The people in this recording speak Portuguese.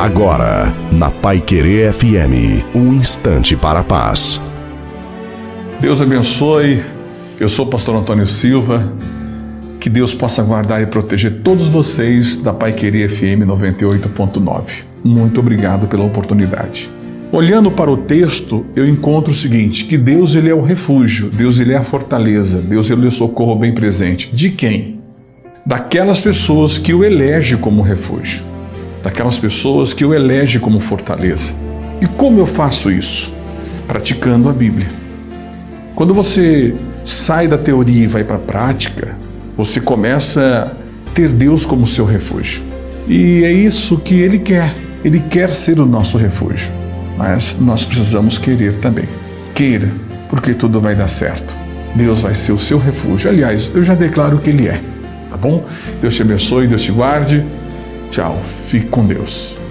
Agora, na Pai Querer FM, um instante para a paz. Deus abençoe. Eu sou o pastor Antônio Silva. Que Deus possa guardar e proteger todos vocês da Pai Querer FM 98.9. Muito obrigado pela oportunidade. Olhando para o texto, eu encontro o seguinte, que Deus ele é o refúgio, Deus ele é a fortaleza, Deus ele é o socorro bem presente. De quem? Daquelas pessoas que o elege como refúgio, daquelas pessoas que o elege como fortaleza. E como eu faço isso? Praticando a Bíblia. Quando você sai da teoria e vai para a prática, você começa a ter Deus como seu refúgio. E é isso que ele quer. Ele quer ser o nosso refúgio mas nós precisamos querer também. Queira, porque tudo vai dar certo. Deus vai ser o seu refúgio. Aliás, eu já declaro que Ele é. Tá bom? Deus te abençoe, Deus te guarde. Tchau. Fique com Deus.